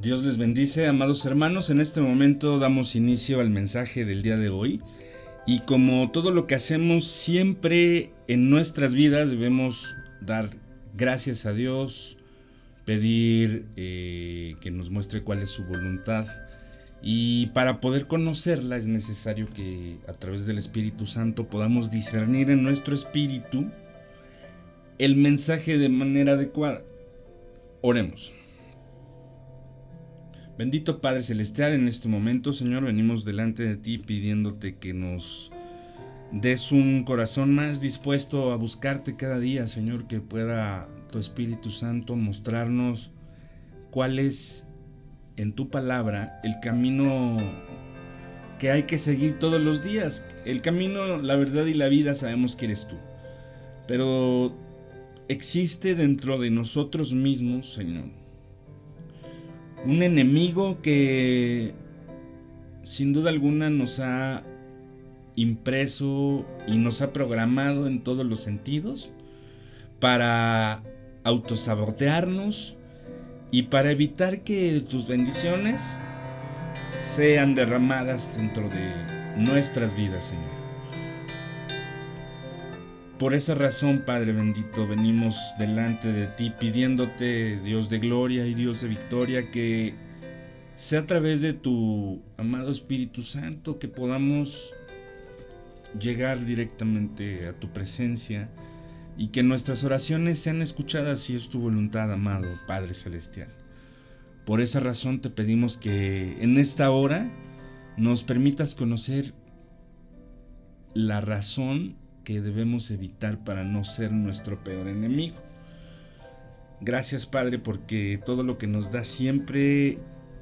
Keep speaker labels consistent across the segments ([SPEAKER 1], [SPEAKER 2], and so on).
[SPEAKER 1] Dios les bendice, amados hermanos. En este momento damos inicio al mensaje del día de hoy. Y como todo lo que hacemos siempre en nuestras vidas debemos dar gracias a Dios, pedir eh, que nos muestre cuál es su voluntad. Y para poder conocerla es necesario que a través del Espíritu Santo podamos discernir en nuestro espíritu el mensaje de manera adecuada. Oremos. Bendito Padre Celestial, en este momento, Señor, venimos delante de ti pidiéndote que nos des un corazón más dispuesto a buscarte cada día, Señor, que pueda tu Espíritu Santo mostrarnos cuál es en tu palabra el camino que hay que seguir todos los días. El camino, la verdad y la vida sabemos que eres tú. Pero existe dentro de nosotros mismos, Señor, un enemigo que sin duda alguna nos ha impreso y nos ha programado en todos los sentidos para autosabotearnos y para evitar que tus bendiciones sean derramadas dentro de nuestras vidas, Señor. Por esa razón, Padre bendito, venimos delante de ti pidiéndote, Dios de gloria y Dios de victoria, que sea a través de tu amado Espíritu Santo que podamos llegar directamente a tu presencia y que nuestras oraciones sean escuchadas si es tu voluntad, amado Padre Celestial. Por esa razón te pedimos que en esta hora nos permitas conocer la razón que debemos evitar para no ser nuestro peor enemigo. Gracias Padre porque todo lo que nos da siempre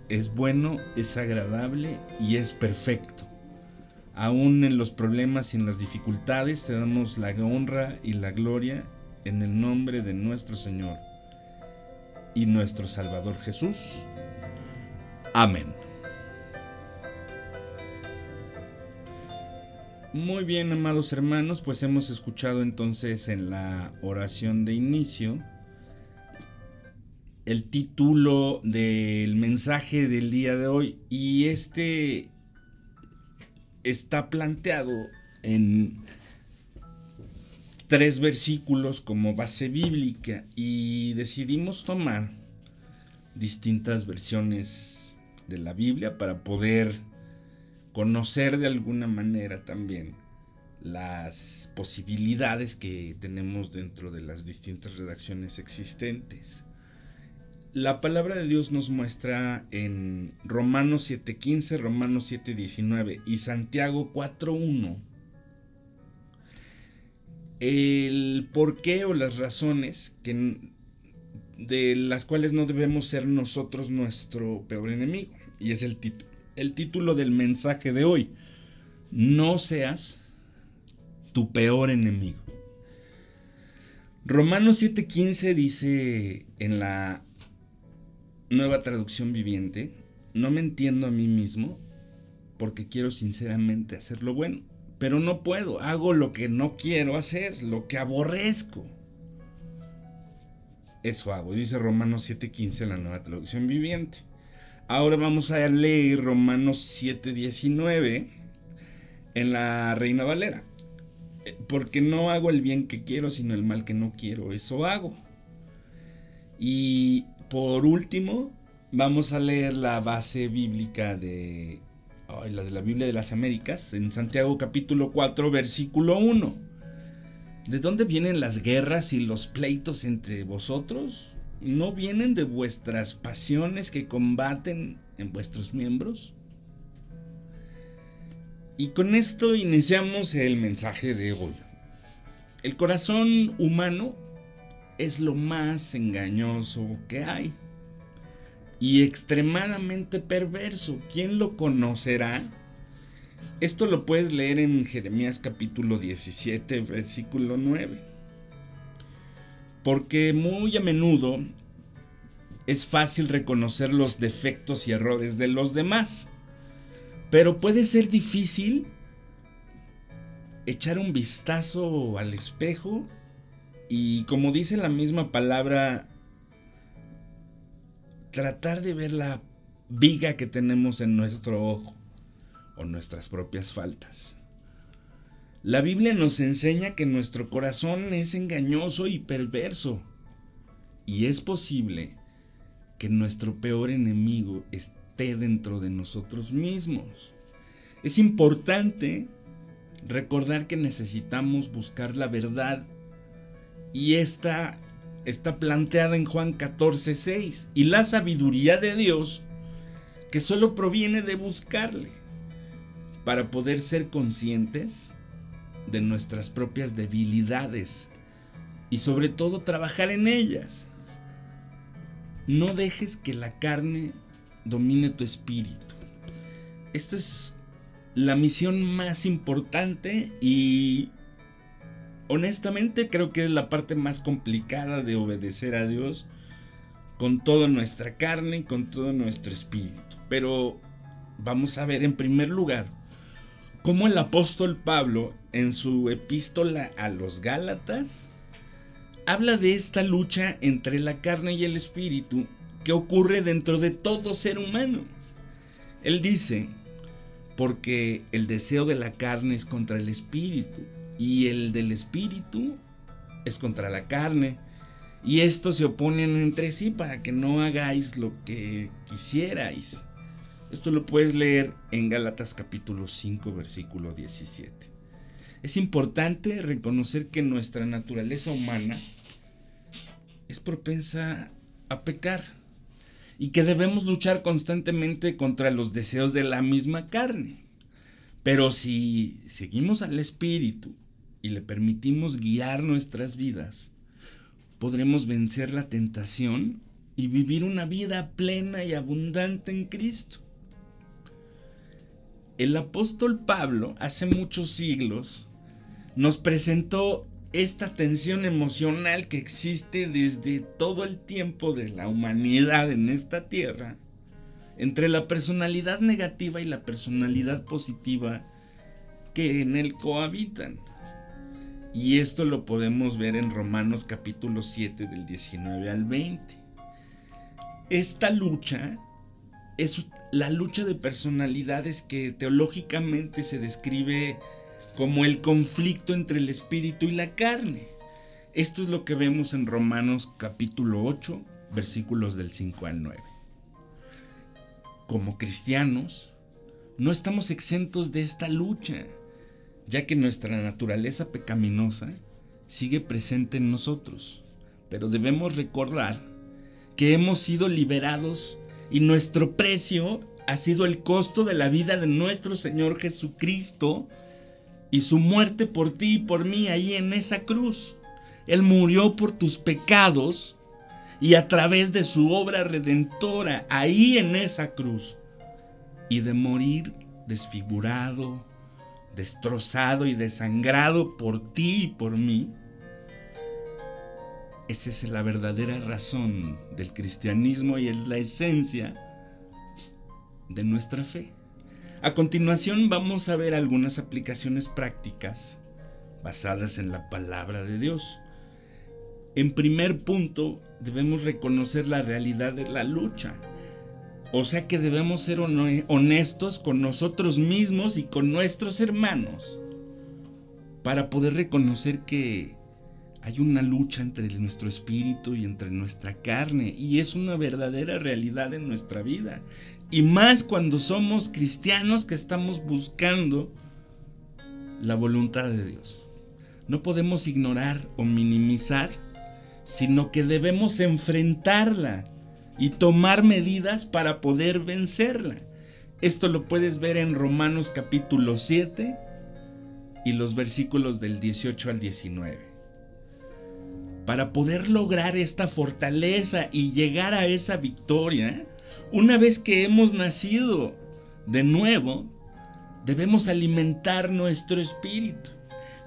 [SPEAKER 1] es bueno, es agradable y es perfecto. Aún en los problemas y en las dificultades te damos la honra y la gloria en el nombre de nuestro Señor y nuestro Salvador Jesús. Amén. Muy bien, amados hermanos, pues hemos escuchado entonces en la oración de inicio el título del mensaje del día de hoy y este está planteado en tres versículos como base bíblica y decidimos tomar distintas versiones de la Biblia para poder conocer de alguna manera también las posibilidades que tenemos dentro de las distintas redacciones existentes. La palabra de Dios nos muestra en Romanos 7:15, Romanos 7:19 y Santiago 4:1 el por qué o las razones que, de las cuales no debemos ser nosotros nuestro peor enemigo. Y es el título el título del mensaje de hoy. No seas tu peor enemigo. Romanos 7:15 dice en la nueva traducción viviente, no me entiendo a mí mismo porque quiero sinceramente hacer lo bueno, pero no puedo, hago lo que no quiero hacer, lo que aborrezco. Eso hago, dice Romanos 7:15 en la nueva traducción viviente. Ahora vamos a leer Romanos 7:19 en la Reina Valera. Eh, porque no hago el bien que quiero, sino el mal que no quiero. Eso hago. Y por último, vamos a leer la base bíblica de la de la Biblia de las Américas en Santiago capítulo 4 versículo 1. ¿De dónde vienen las guerras y los pleitos entre vosotros? ¿No vienen de vuestras pasiones que combaten en vuestros miembros? Y con esto iniciamos el mensaje de hoy. El corazón humano es lo más engañoso que hay y extremadamente perverso. ¿Quién lo conocerá? Esto lo puedes leer en Jeremías capítulo 17, versículo 9 porque muy a menudo es fácil reconocer los defectos y errores de los demás, pero puede ser difícil echar un vistazo al espejo y como dice la misma palabra, tratar de ver la viga que tenemos en nuestro ojo o nuestras propias faltas. La Biblia nos enseña que nuestro corazón es engañoso y perverso. Y es posible que nuestro peor enemigo esté dentro de nosotros mismos. Es importante recordar que necesitamos buscar la verdad y esta está planteada en Juan 14:6 y la sabiduría de Dios que solo proviene de buscarle para poder ser conscientes de nuestras propias debilidades y sobre todo trabajar en ellas. No dejes que la carne domine tu espíritu. Esta es la misión más importante y honestamente creo que es la parte más complicada de obedecer a Dios con toda nuestra carne y con todo nuestro espíritu. Pero vamos a ver en primer lugar cómo el apóstol Pablo en su epístola a los Gálatas habla de esta lucha entre la carne y el espíritu que ocurre dentro de todo ser humano. Él dice, porque el deseo de la carne es contra el espíritu y el del espíritu es contra la carne. Y estos se oponen entre sí para que no hagáis lo que quisierais. Esto lo puedes leer en Gálatas capítulo 5 versículo 17. Es importante reconocer que nuestra naturaleza humana es propensa a pecar y que debemos luchar constantemente contra los deseos de la misma carne. Pero si seguimos al Espíritu y le permitimos guiar nuestras vidas, podremos vencer la tentación y vivir una vida plena y abundante en Cristo. El apóstol Pablo hace muchos siglos nos presentó esta tensión emocional que existe desde todo el tiempo de la humanidad en esta tierra entre la personalidad negativa y la personalidad positiva que en él cohabitan. Y esto lo podemos ver en Romanos capítulo 7 del 19 al 20. Esta lucha es la lucha de personalidades que teológicamente se describe como el conflicto entre el espíritu y la carne. Esto es lo que vemos en Romanos capítulo 8, versículos del 5 al 9. Como cristianos, no estamos exentos de esta lucha, ya que nuestra naturaleza pecaminosa sigue presente en nosotros. Pero debemos recordar que hemos sido liberados y nuestro precio ha sido el costo de la vida de nuestro Señor Jesucristo y su muerte por ti y por mí ahí en esa cruz. Él murió por tus pecados y a través de su obra redentora ahí en esa cruz. Y de morir desfigurado, destrozado y desangrado por ti y por mí. Esa es la verdadera razón del cristianismo y es la esencia de nuestra fe. A continuación vamos a ver algunas aplicaciones prácticas basadas en la palabra de Dios. En primer punto, debemos reconocer la realidad de la lucha. O sea que debemos ser honestos con nosotros mismos y con nuestros hermanos para poder reconocer que hay una lucha entre nuestro espíritu y entre nuestra carne y es una verdadera realidad en nuestra vida. Y más cuando somos cristianos que estamos buscando la voluntad de Dios. No podemos ignorar o minimizar, sino que debemos enfrentarla y tomar medidas para poder vencerla. Esto lo puedes ver en Romanos capítulo 7 y los versículos del 18 al 19 para poder lograr esta fortaleza y llegar a esa victoria, una vez que hemos nacido de nuevo, debemos alimentar nuestro espíritu.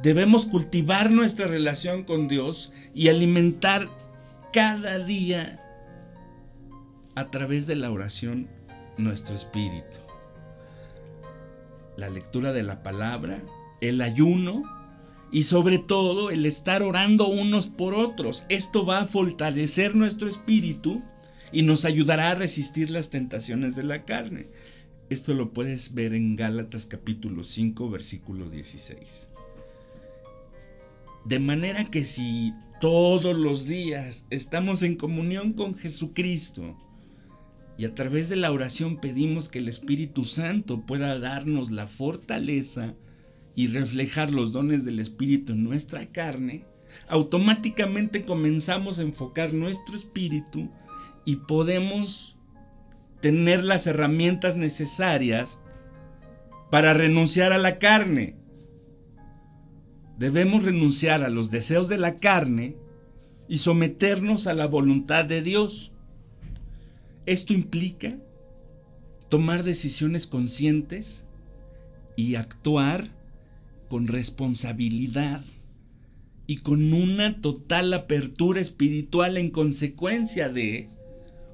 [SPEAKER 1] Debemos cultivar nuestra relación con Dios y alimentar cada día a través de la oración nuestro espíritu. La lectura de la palabra, el ayuno, y sobre todo el estar orando unos por otros. Esto va a fortalecer nuestro espíritu y nos ayudará a resistir las tentaciones de la carne. Esto lo puedes ver en Gálatas capítulo 5 versículo 16. De manera que si todos los días estamos en comunión con Jesucristo y a través de la oración pedimos que el Espíritu Santo pueda darnos la fortaleza y reflejar los dones del Espíritu en nuestra carne, automáticamente comenzamos a enfocar nuestro espíritu y podemos tener las herramientas necesarias para renunciar a la carne. Debemos renunciar a los deseos de la carne y someternos a la voluntad de Dios. Esto implica tomar decisiones conscientes y actuar con responsabilidad y con una total apertura espiritual en consecuencia de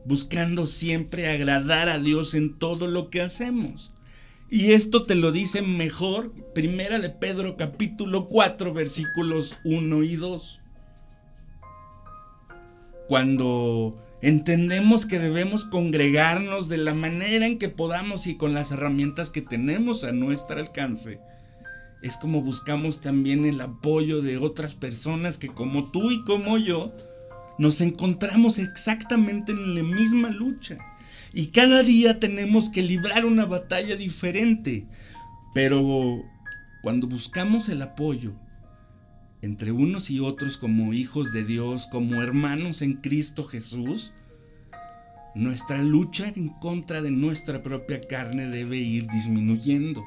[SPEAKER 1] buscando siempre agradar a Dios en todo lo que hacemos. Y esto te lo dice mejor Primera de Pedro capítulo 4 versículos 1 y 2. Cuando entendemos que debemos congregarnos de la manera en que podamos y con las herramientas que tenemos a nuestro alcance, es como buscamos también el apoyo de otras personas que como tú y como yo, nos encontramos exactamente en la misma lucha. Y cada día tenemos que librar una batalla diferente. Pero cuando buscamos el apoyo entre unos y otros como hijos de Dios, como hermanos en Cristo Jesús, nuestra lucha en contra de nuestra propia carne debe ir disminuyendo.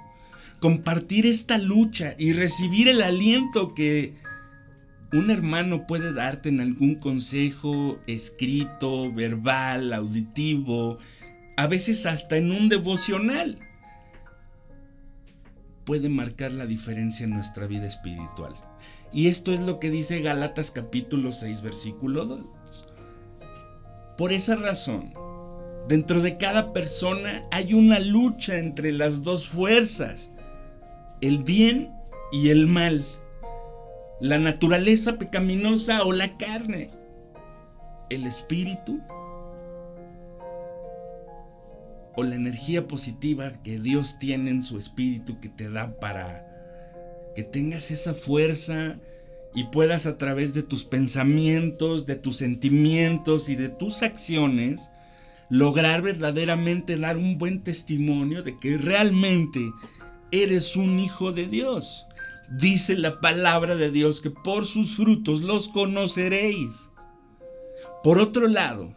[SPEAKER 1] Compartir esta lucha y recibir el aliento que un hermano puede darte en algún consejo escrito, verbal, auditivo, a veces hasta en un devocional. Puede marcar la diferencia en nuestra vida espiritual. Y esto es lo que dice Galatas capítulo 6 versículo 2. Por esa razón, dentro de cada persona hay una lucha entre las dos fuerzas, el bien y el mal la naturaleza pecaminosa o la carne, el espíritu o la energía positiva que Dios tiene en su espíritu que te da para que tengas esa fuerza y puedas a través de tus pensamientos, de tus sentimientos y de tus acciones lograr verdaderamente dar un buen testimonio de que realmente eres un hijo de Dios. Dice la palabra de Dios que por sus frutos los conoceréis. Por otro lado,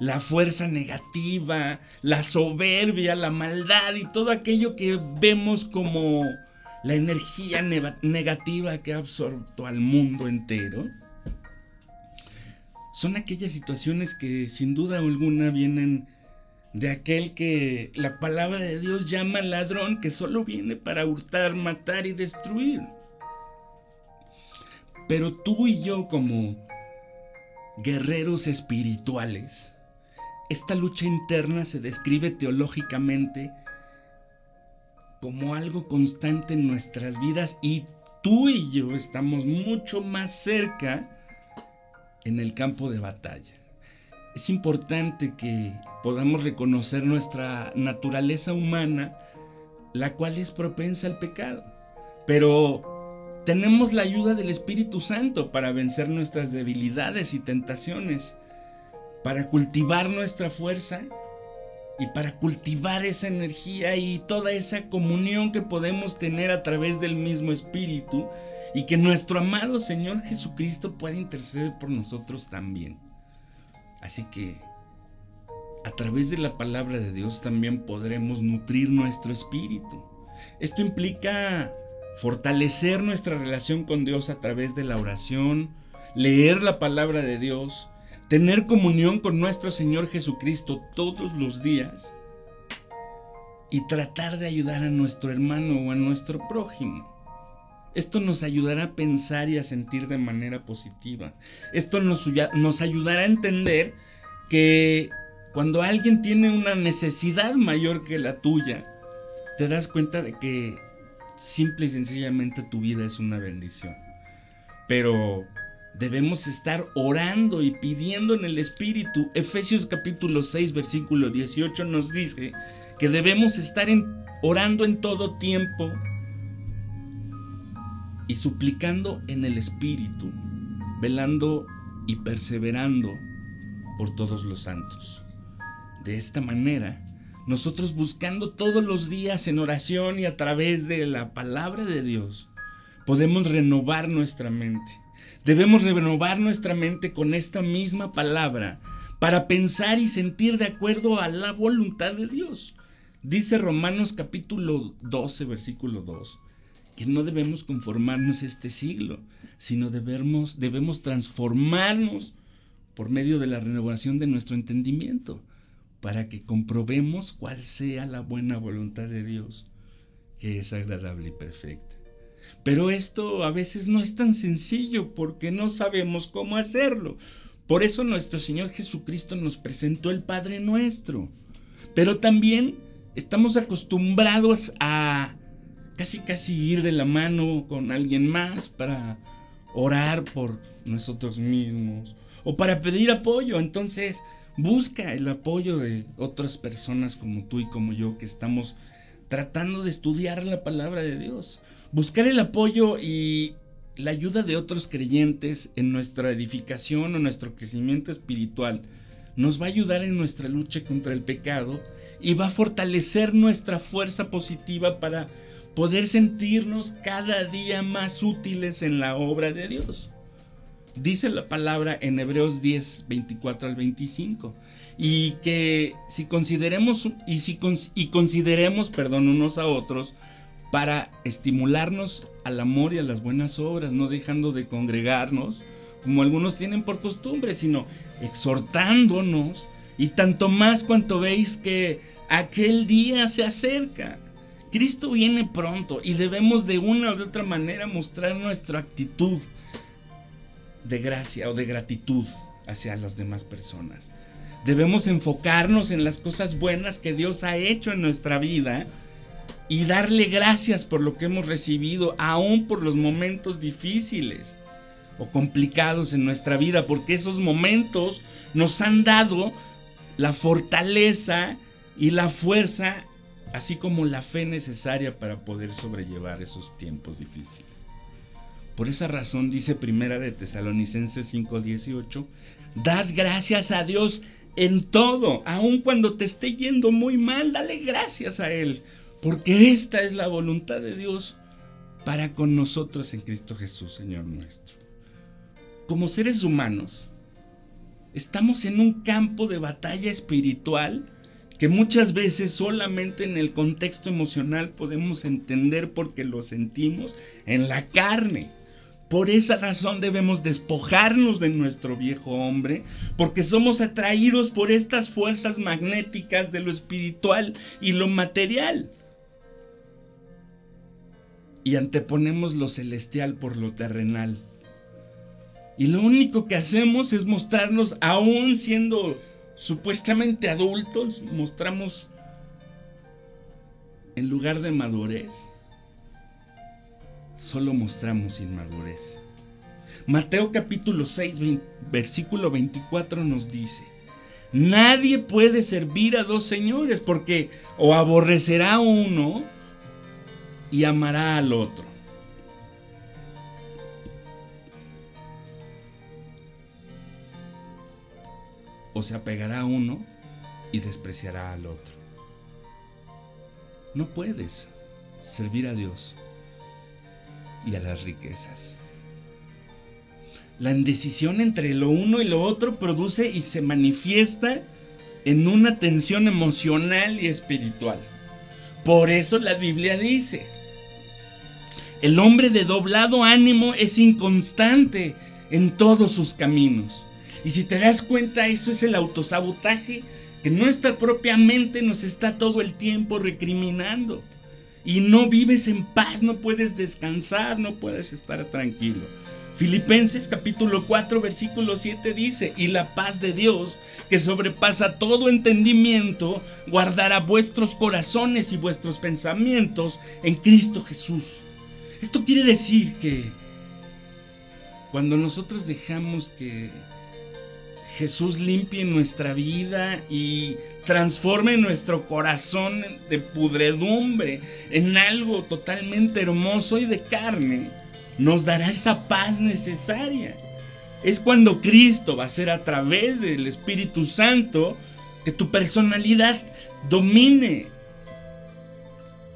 [SPEAKER 1] la fuerza negativa, la soberbia, la maldad y todo aquello que vemos como la energía negativa que ha absorto al mundo entero, son aquellas situaciones que sin duda alguna vienen de aquel que la palabra de Dios llama ladrón, que solo viene para hurtar, matar y destruir. Pero tú y yo como guerreros espirituales, esta lucha interna se describe teológicamente como algo constante en nuestras vidas y tú y yo estamos mucho más cerca en el campo de batalla es importante que podamos reconocer nuestra naturaleza humana, la cual es propensa al pecado. Pero tenemos la ayuda del Espíritu Santo para vencer nuestras debilidades y tentaciones, para cultivar nuestra fuerza y para cultivar esa energía y toda esa comunión que podemos tener a través del mismo Espíritu y que nuestro amado Señor Jesucristo pueda interceder por nosotros también. Así que a través de la palabra de Dios también podremos nutrir nuestro espíritu. Esto implica fortalecer nuestra relación con Dios a través de la oración, leer la palabra de Dios, tener comunión con nuestro Señor Jesucristo todos los días y tratar de ayudar a nuestro hermano o a nuestro prójimo. Esto nos ayudará a pensar y a sentir de manera positiva. Esto nos, nos ayudará a entender que cuando alguien tiene una necesidad mayor que la tuya, te das cuenta de que simple y sencillamente tu vida es una bendición. Pero debemos estar orando y pidiendo en el Espíritu. Efesios capítulo 6, versículo 18 nos dice que debemos estar orando en todo tiempo y suplicando en el Espíritu, velando y perseverando por todos los santos. De esta manera, nosotros buscando todos los días en oración y a través de la palabra de Dios, podemos renovar nuestra mente. Debemos renovar nuestra mente con esta misma palabra para pensar y sentir de acuerdo a la voluntad de Dios. Dice Romanos capítulo 12, versículo 2, que no debemos conformarnos este siglo, sino debemos, debemos transformarnos por medio de la renovación de nuestro entendimiento, para que comprobemos cuál sea la buena voluntad de Dios, que es agradable y perfecta. Pero esto a veces no es tan sencillo porque no sabemos cómo hacerlo. Por eso nuestro Señor Jesucristo nos presentó el Padre nuestro. Pero también estamos acostumbrados a casi casi ir de la mano con alguien más para orar por nosotros mismos o para pedir apoyo. Entonces, busca el apoyo de otras personas como tú y como yo que estamos tratando de estudiar la palabra de Dios. Buscar el apoyo y la ayuda de otros creyentes en nuestra edificación o nuestro crecimiento espiritual nos va a ayudar en nuestra lucha contra el pecado y va a fortalecer nuestra fuerza positiva para poder sentirnos cada día más útiles en la obra de Dios. Dice la palabra en Hebreos 10, 24 al 25. Y que si consideremos y, si, y consideremos, perdón, unos a otros, para estimularnos al amor y a las buenas obras, no dejando de congregarnos, como algunos tienen por costumbre, sino exhortándonos y tanto más cuanto veis que aquel día se acerca. Cristo viene pronto y debemos de una o de otra manera mostrar nuestra actitud de gracia o de gratitud hacia las demás personas. Debemos enfocarnos en las cosas buenas que Dios ha hecho en nuestra vida y darle gracias por lo que hemos recibido, aún por los momentos difíciles o complicados en nuestra vida, porque esos momentos nos han dado la fortaleza y la fuerza, así como la fe necesaria para poder sobrellevar esos tiempos difíciles. Por esa razón dice Primera de Tesalonicenses 5:18, dad gracias a Dios en todo, aun cuando te esté yendo muy mal, dale gracias a Él, porque esta es la voluntad de Dios para con nosotros en Cristo Jesús, Señor nuestro como seres humanos, estamos en un campo de batalla espiritual que muchas veces solamente en el contexto emocional podemos entender porque lo sentimos en la carne. Por esa razón debemos despojarnos de nuestro viejo hombre, porque somos atraídos por estas fuerzas magnéticas de lo espiritual y lo material. Y anteponemos lo celestial por lo terrenal. Y lo único que hacemos es mostrarnos, aún siendo supuestamente adultos, mostramos en lugar de madurez, solo mostramos inmadurez. Mateo capítulo 6, versículo 24 nos dice, nadie puede servir a dos señores porque o aborrecerá uno y amará al otro o se apegará a uno y despreciará al otro. No puedes servir a Dios y a las riquezas. La indecisión entre lo uno y lo otro produce y se manifiesta en una tensión emocional y espiritual. Por eso la Biblia dice, el hombre de doblado ánimo es inconstante en todos sus caminos. Y si te das cuenta, eso es el autosabotaje que nuestra propia mente nos está todo el tiempo recriminando. Y no vives en paz, no puedes descansar, no puedes estar tranquilo. Filipenses capítulo 4 versículo 7 dice, y la paz de Dios, que sobrepasa todo entendimiento, guardará vuestros corazones y vuestros pensamientos en Cristo Jesús. Esto quiere decir que Cuando nosotros dejamos que Jesús limpie nuestra vida y transforme nuestro corazón de pudredumbre en algo totalmente hermoso y de carne, nos dará esa paz necesaria. Es cuando Cristo va a ser a través del Espíritu Santo que tu personalidad domine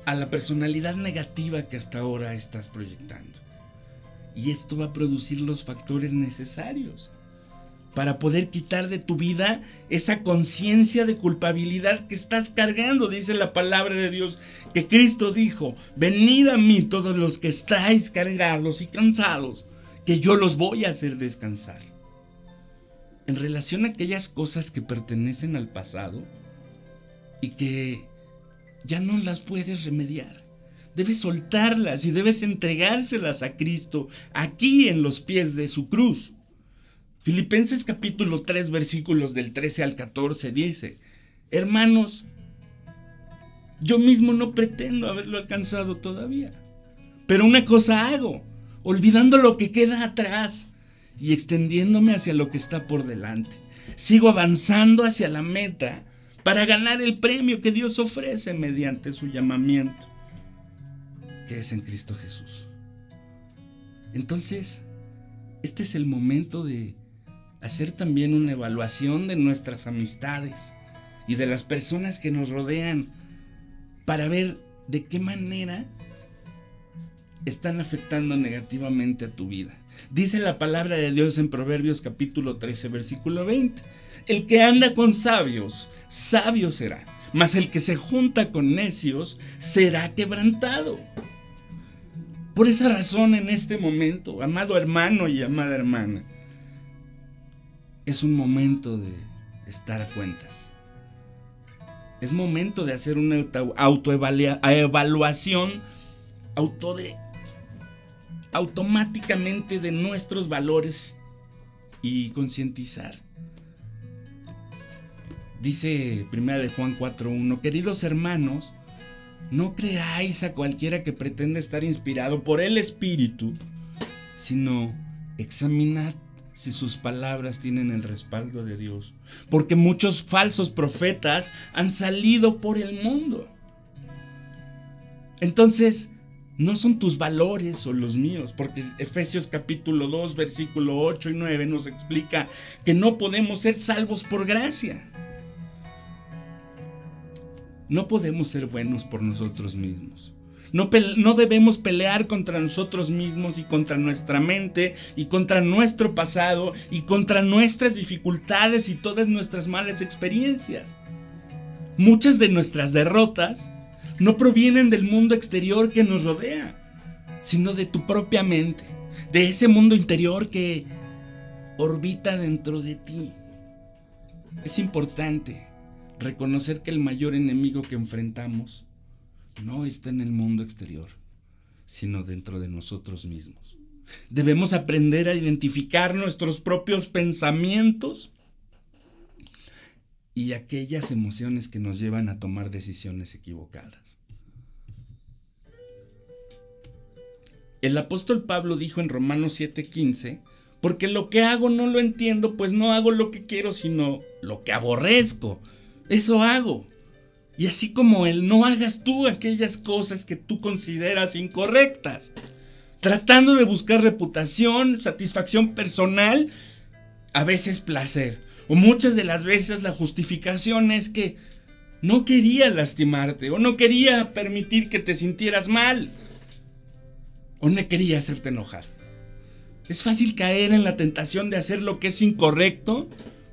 [SPEAKER 1] a la personalidad negativa que hasta ahora estás proyectando. Y esto va a producir los factores necesarios para poder quitar de tu vida esa conciencia de culpabilidad que estás cargando. Dice la palabra de Dios que Cristo dijo, venid a mí todos los que estáis cargados y cansados, que yo los voy a hacer descansar. En relación a aquellas cosas que pertenecen al pasado y que ya no las puedes remediar. Debes soltarlas y debes entregárselas a Cristo aquí en los pies de su cruz. Filipenses capítulo 3 versículos del 13 al 14 dice, hermanos, yo mismo no pretendo haberlo alcanzado todavía, pero una cosa hago, olvidando lo que queda atrás y extendiéndome hacia lo que está por delante. Sigo avanzando hacia la meta para ganar el premio que Dios ofrece mediante su llamamiento, que es en Cristo Jesús. Entonces, este es el momento de hacer también una evaluación de nuestras amistades y de las personas que nos rodean para ver de qué manera están afectando negativamente a tu vida. Dice la palabra de Dios en Proverbios capítulo 13, versículo 20. El que anda con sabios, sabio será, mas el que se junta con necios será quebrantado. Por esa razón en este momento, amado hermano y amada hermana, es un momento de estar a cuentas. Es momento de hacer una autoevaluación auto automáticamente de nuestros valores y concientizar. Dice primera de Juan 4:1, queridos hermanos, no creáis a cualquiera que pretende estar inspirado por el Espíritu, sino examinad si sus palabras tienen el respaldo de Dios. Porque muchos falsos profetas han salido por el mundo. Entonces, no son tus valores o los míos, porque Efesios capítulo 2, versículo 8 y 9 nos explica que no podemos ser salvos por gracia. No podemos ser buenos por nosotros mismos. No, debemos pelear contra nosotros mismos y contra nuestra mente y contra nuestro pasado y contra nuestras dificultades y todas nuestras malas experiencias. Muchas de nuestras derrotas no provienen del mundo exterior que nos rodea, sino de tu propia mente, de ese mundo interior que orbita dentro de ti. Es importante reconocer que el mayor enemigo que enfrentamos no está en el mundo exterior, sino dentro de nosotros mismos. Debemos aprender a identificar nuestros propios pensamientos y aquellas emociones que nos llevan a tomar decisiones equivocadas. El apóstol Pablo dijo en Romanos 7:15, porque lo que hago no lo entiendo, pues no hago lo que quiero, sino lo que aborrezco. Eso hago. Y así como él, no hagas tú aquellas cosas que tú consideras incorrectas. Tratando de buscar reputación, satisfacción personal, a veces placer. O muchas de las veces la justificación es que no quería lastimarte o no quería permitir que te sintieras mal o no quería hacerte enojar. Es fácil caer en la tentación de hacer lo que es incorrecto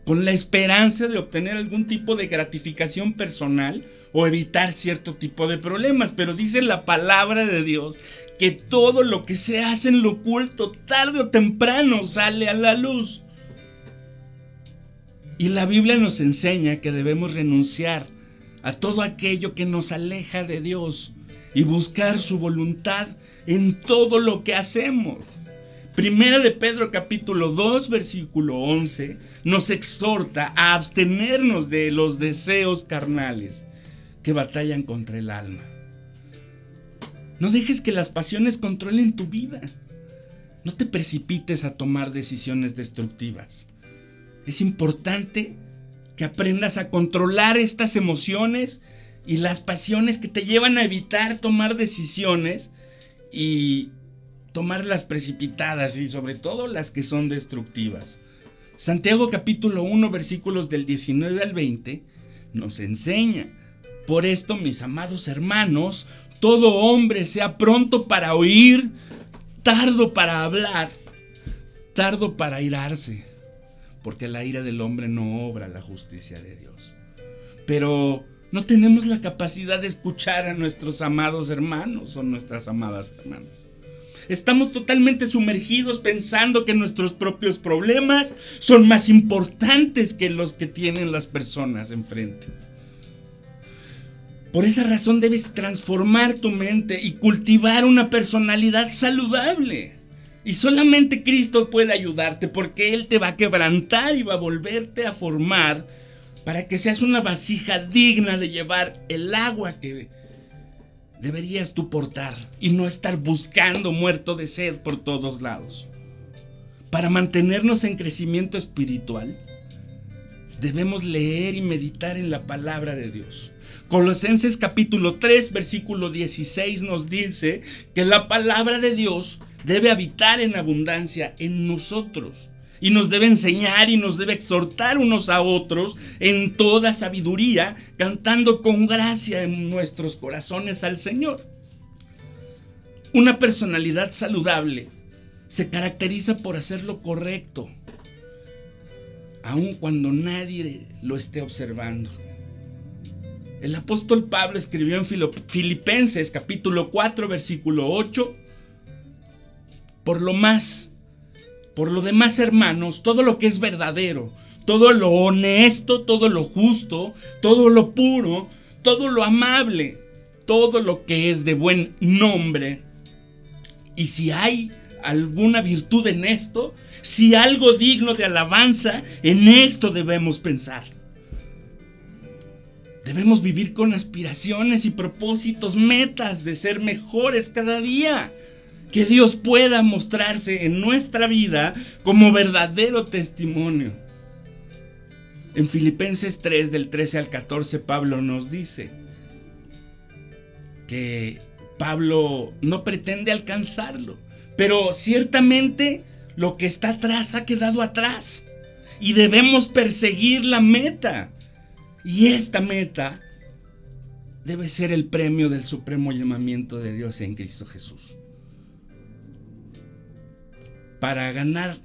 [SPEAKER 1] con la esperanza de obtener algún tipo de gratificación personal o evitar cierto tipo de problemas. Pero dice la palabra de Dios que todo lo que se hace en lo oculto tarde o temprano sale a la luz. Y la Biblia nos enseña que debemos renunciar a todo aquello que nos aleja de Dios y buscar su voluntad en todo lo que hacemos. Primera de Pedro capítulo 2 versículo 11 nos exhorta a abstenernos de los deseos carnales que batallan contra el alma. No dejes que las pasiones controlen tu vida. no te precipites a tomar decisiones destructivas. Es importante que aprendas a controlar estas emociones y las pasiones que te llevan a evitar tomar decisiones y tomar las precipitadas y sobre todo las que son destructivas. Santiago capítulo 1 versículos del 19 al 20 nos enseña, por esto mis amados hermanos, todo hombre sea pronto para oír, tardo para hablar, tardo para irarse, porque la ira del hombre no obra la justicia de Dios. Pero no tenemos la capacidad de escuchar a nuestros amados hermanos o nuestras amadas hermanas. Estamos totalmente sumergidos pensando que nuestros propios problemas son más importantes que los que tienen las personas enfrente. Por esa razón debes transformar tu mente y cultivar una personalidad saludable. Y solamente Cristo puede ayudarte porque Él te va a quebrantar y va a volverte a formar para que seas una vasija digna de llevar el agua que deberías tú portar y no estar buscando muerto de sed por todos lados. Para mantenernos en crecimiento espiritual, debemos leer y meditar en la palabra de Dios. Colosenses capítulo 3 versículo 16 nos dice que la palabra de Dios debe habitar en abundancia en nosotros y nos debe enseñar y nos debe exhortar unos a otros en toda sabiduría, cantando con gracia en nuestros corazones al Señor. Una personalidad saludable se caracteriza por hacer lo correcto, aun cuando nadie lo esté observando. El apóstol Pablo escribió en Filipenses capítulo 4 versículo 8, por lo más por lo demás, hermanos, todo lo que es verdadero, todo lo honesto, todo lo justo, todo lo puro, todo lo amable, todo lo que es de buen nombre. Y si hay alguna virtud en esto, si algo digno de alabanza, en esto debemos pensar. Debemos vivir con aspiraciones y propósitos, metas de ser mejores cada día que Dios pueda mostrarse en nuestra vida como verdadero testimonio. En Filipenses 3 del 13 al 14 Pablo nos dice que Pablo no pretende alcanzarlo, pero ciertamente lo que está atrás ha quedado atrás y debemos perseguir la meta. Y esta meta debe ser el premio del supremo llamamiento de Dios en Cristo Jesús para ganar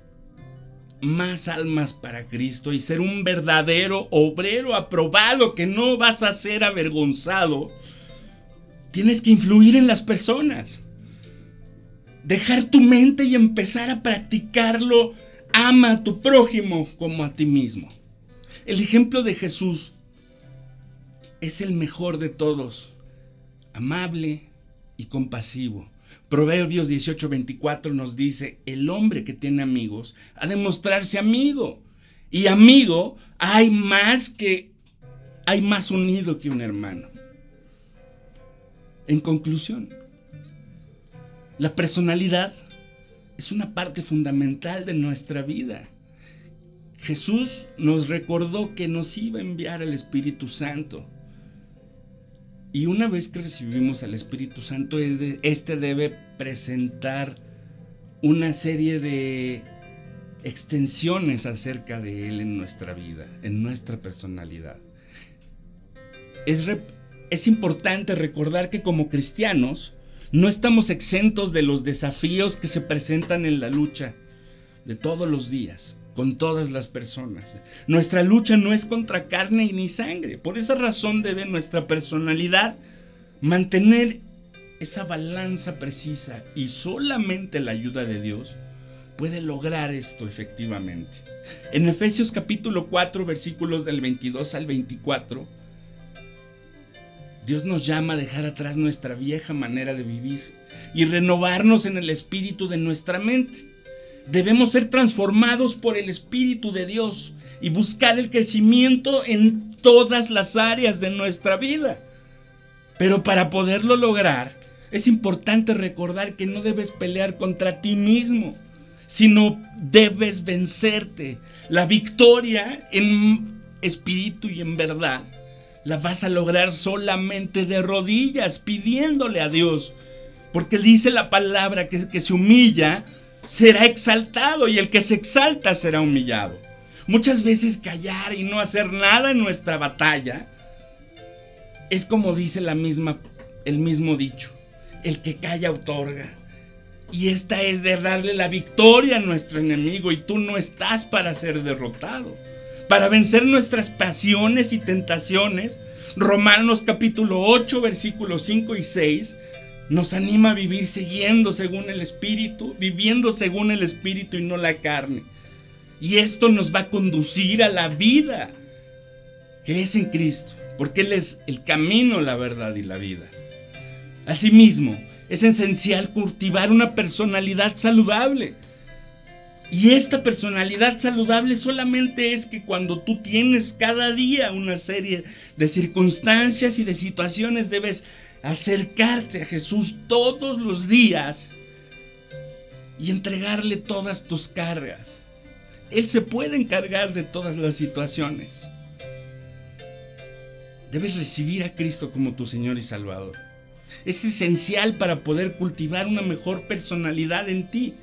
[SPEAKER 1] más almas para Cristo y ser un verdadero obrero aprobado que no vas a ser avergonzado, tienes que influir en las personas. Dejar tu mente y empezar a practicarlo. Ama a tu prójimo como a ti mismo. El ejemplo de Jesús es el mejor de todos. Amable y compasivo. Proverbios 18:24 nos dice, el hombre que tiene amigos ha de mostrarse amigo. Y amigo hay más que, hay más unido que un hermano. En conclusión, la personalidad es una parte fundamental de nuestra vida. Jesús nos recordó que nos iba a enviar el Espíritu Santo y una vez que recibimos al Espíritu Santo, este debe presentar una serie de extensiones acerca de Él en nuestra vida, en nuestra personalidad. Es, es importante recordar que como cristianos no estamos exentos de los desafíos que se presentan en la lucha de todos los días con todas las personas. Nuestra lucha no es contra carne ni sangre. Por esa razón debe nuestra personalidad mantener esa balanza precisa y solamente la ayuda de Dios puede lograr esto efectivamente. En Efesios capítulo 4 versículos del 22 al 24, Dios nos llama a dejar atrás nuestra vieja manera de vivir y renovarnos en el espíritu de nuestra mente Debemos ser transformados por el Espíritu de Dios y buscar el crecimiento en todas las áreas de nuestra vida. Pero para poderlo lograr, es importante recordar que no debes pelear contra ti mismo, sino debes vencerte. La victoria en espíritu y en verdad la vas a lograr solamente de rodillas, pidiéndole a Dios. Porque dice la palabra que, que se humilla será exaltado y el que se exalta será humillado. Muchas veces callar y no hacer nada en nuestra batalla es como dice la misma, el mismo dicho, el que calla otorga. Y esta es de darle la victoria a nuestro enemigo y tú no estás para ser derrotado. Para vencer nuestras pasiones y tentaciones, Romanos capítulo 8 versículos 5 y 6 nos anima a vivir siguiendo según el Espíritu, viviendo según el Espíritu y no la carne. Y esto nos va a conducir a la vida que es en Cristo, porque Él es el camino, la verdad y la vida. Asimismo, es esencial cultivar una personalidad saludable. Y esta personalidad saludable solamente es que cuando tú tienes cada día una serie de circunstancias y de situaciones, debes acercarte a Jesús todos los días y entregarle todas tus cargas. Él se puede encargar de todas las situaciones. Debes recibir a Cristo como tu Señor y Salvador. Es esencial para poder cultivar una mejor personalidad en ti.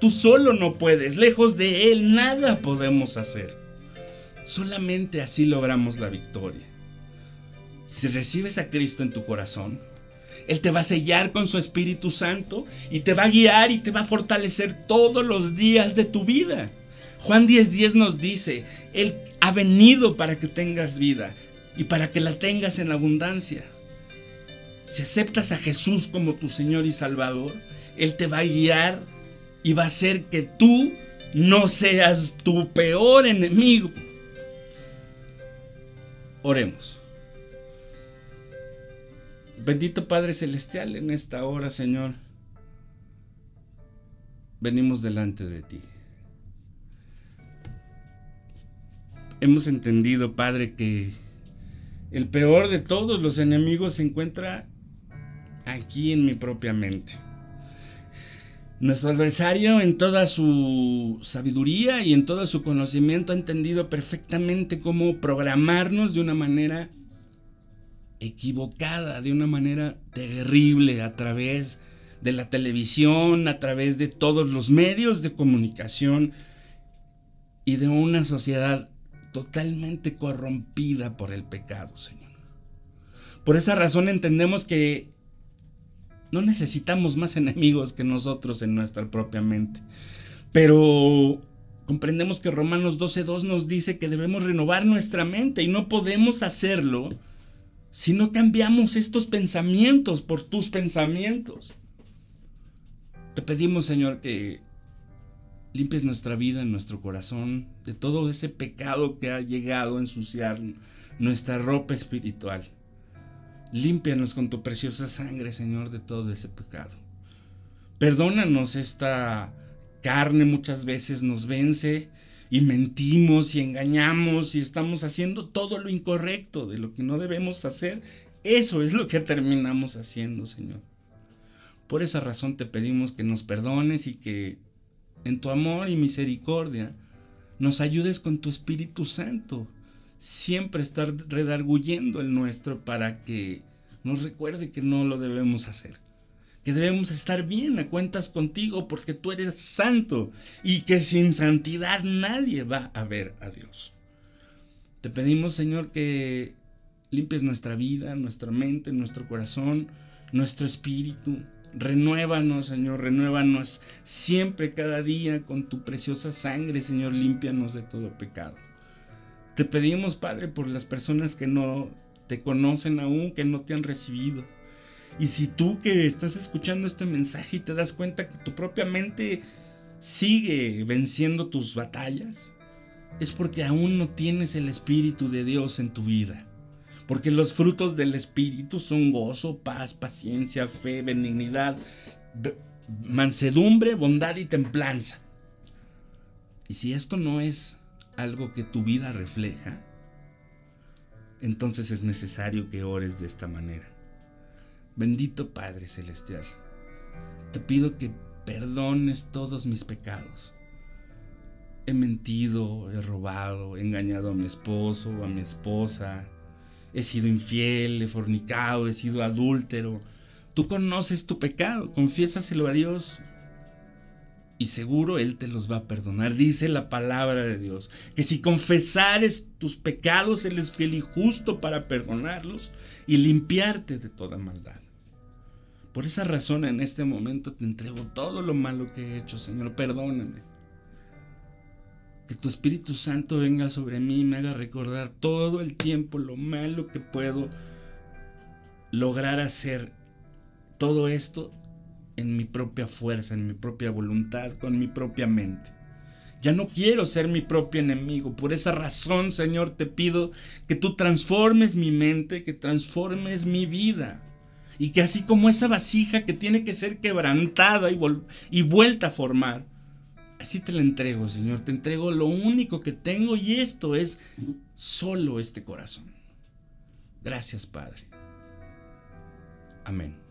[SPEAKER 1] Tú solo no puedes, lejos de Él nada podemos hacer. Solamente así logramos la victoria. Si recibes a Cristo en tu corazón, Él te va a sellar con su Espíritu Santo y te va a guiar y te va a fortalecer todos los días de tu vida. Juan 10:10 nos dice, Él ha venido para que tengas vida y para que la tengas en abundancia. Si aceptas a Jesús como tu Señor y Salvador, Él te va a guiar y va a hacer que tú no seas tu peor enemigo. Oremos. Bendito Padre Celestial, en esta hora, Señor, venimos delante de ti. hemos entendido, Padre, que el peor de todos los enemigos se encuentra aquí en mi propia mente. Nuestro adversario en toda su sabiduría y en todo su conocimiento ha entendido perfectamente cómo programarnos de una manera equivocada, de una manera terrible a través de la televisión, a través de todos los medios de comunicación y de una sociedad totalmente corrompida por el pecado, Señor. Por esa razón entendemos que no necesitamos más enemigos que nosotros en nuestra propia mente. Pero comprendemos que Romanos 12.2 nos dice que debemos renovar nuestra mente y no podemos hacerlo si no cambiamos estos pensamientos por tus pensamientos. Te pedimos, Señor, que limpies nuestra vida, nuestro corazón, de todo ese pecado que ha llegado a ensuciar nuestra ropa espiritual. Límpianos con tu preciosa sangre, Señor, de todo ese pecado. Perdónanos esta carne muchas veces nos vence y mentimos y engañamos y estamos haciendo todo lo incorrecto de lo que no debemos hacer. Eso es lo que terminamos haciendo, Señor. Por esa razón te pedimos que nos perdones y que en tu amor y misericordia, nos ayudes con tu Espíritu Santo. Siempre estar redarguyendo el nuestro para que nos recuerde que no lo debemos hacer. Que debemos estar bien a cuentas contigo porque tú eres santo y que sin santidad nadie va a ver a Dios. Te pedimos, Señor, que limpies nuestra vida, nuestra mente, nuestro corazón, nuestro espíritu Renuévanos, Señor, renuévanos siempre, cada día, con tu preciosa sangre, Señor, límpianos de todo pecado. Te pedimos, Padre, por las personas que no te conocen aún, que no te han recibido. Y si tú que estás escuchando este mensaje y te das cuenta que tu propia mente sigue venciendo tus batallas, es porque aún no tienes el Espíritu de Dios en tu vida. Porque los frutos del Espíritu son gozo, paz, paciencia, fe, benignidad, mansedumbre, bondad y templanza. Y si esto no es algo que tu vida refleja, entonces es necesario que ores de esta manera. Bendito Padre Celestial, te pido que perdones todos mis pecados. He mentido, he robado, he engañado a mi esposo, a mi esposa, he sido infiel, he fornicado, he sido adúltero. Tú conoces tu pecado, confiésaselo a Dios y seguro Él te los va a perdonar. Dice la palabra de Dios, que si confesares tus pecados, Él es fiel y justo para perdonarlos y limpiarte de toda maldad. Por esa razón en este momento te entrego todo lo malo que he hecho, Señor, perdóname. Que tu Espíritu Santo venga sobre mí y me haga recordar todo el tiempo lo malo que puedo lograr hacer todo esto en mi propia fuerza, en mi propia voluntad, con mi propia mente. Ya no quiero ser mi propio enemigo. Por esa razón, Señor, te pido que tú transformes mi mente, que transformes mi vida. Y que así como esa vasija que tiene que ser quebrantada y, y vuelta a formar, así te la entrego, Señor. Te entrego lo único que tengo y esto es solo este corazón. Gracias, Padre. Amén.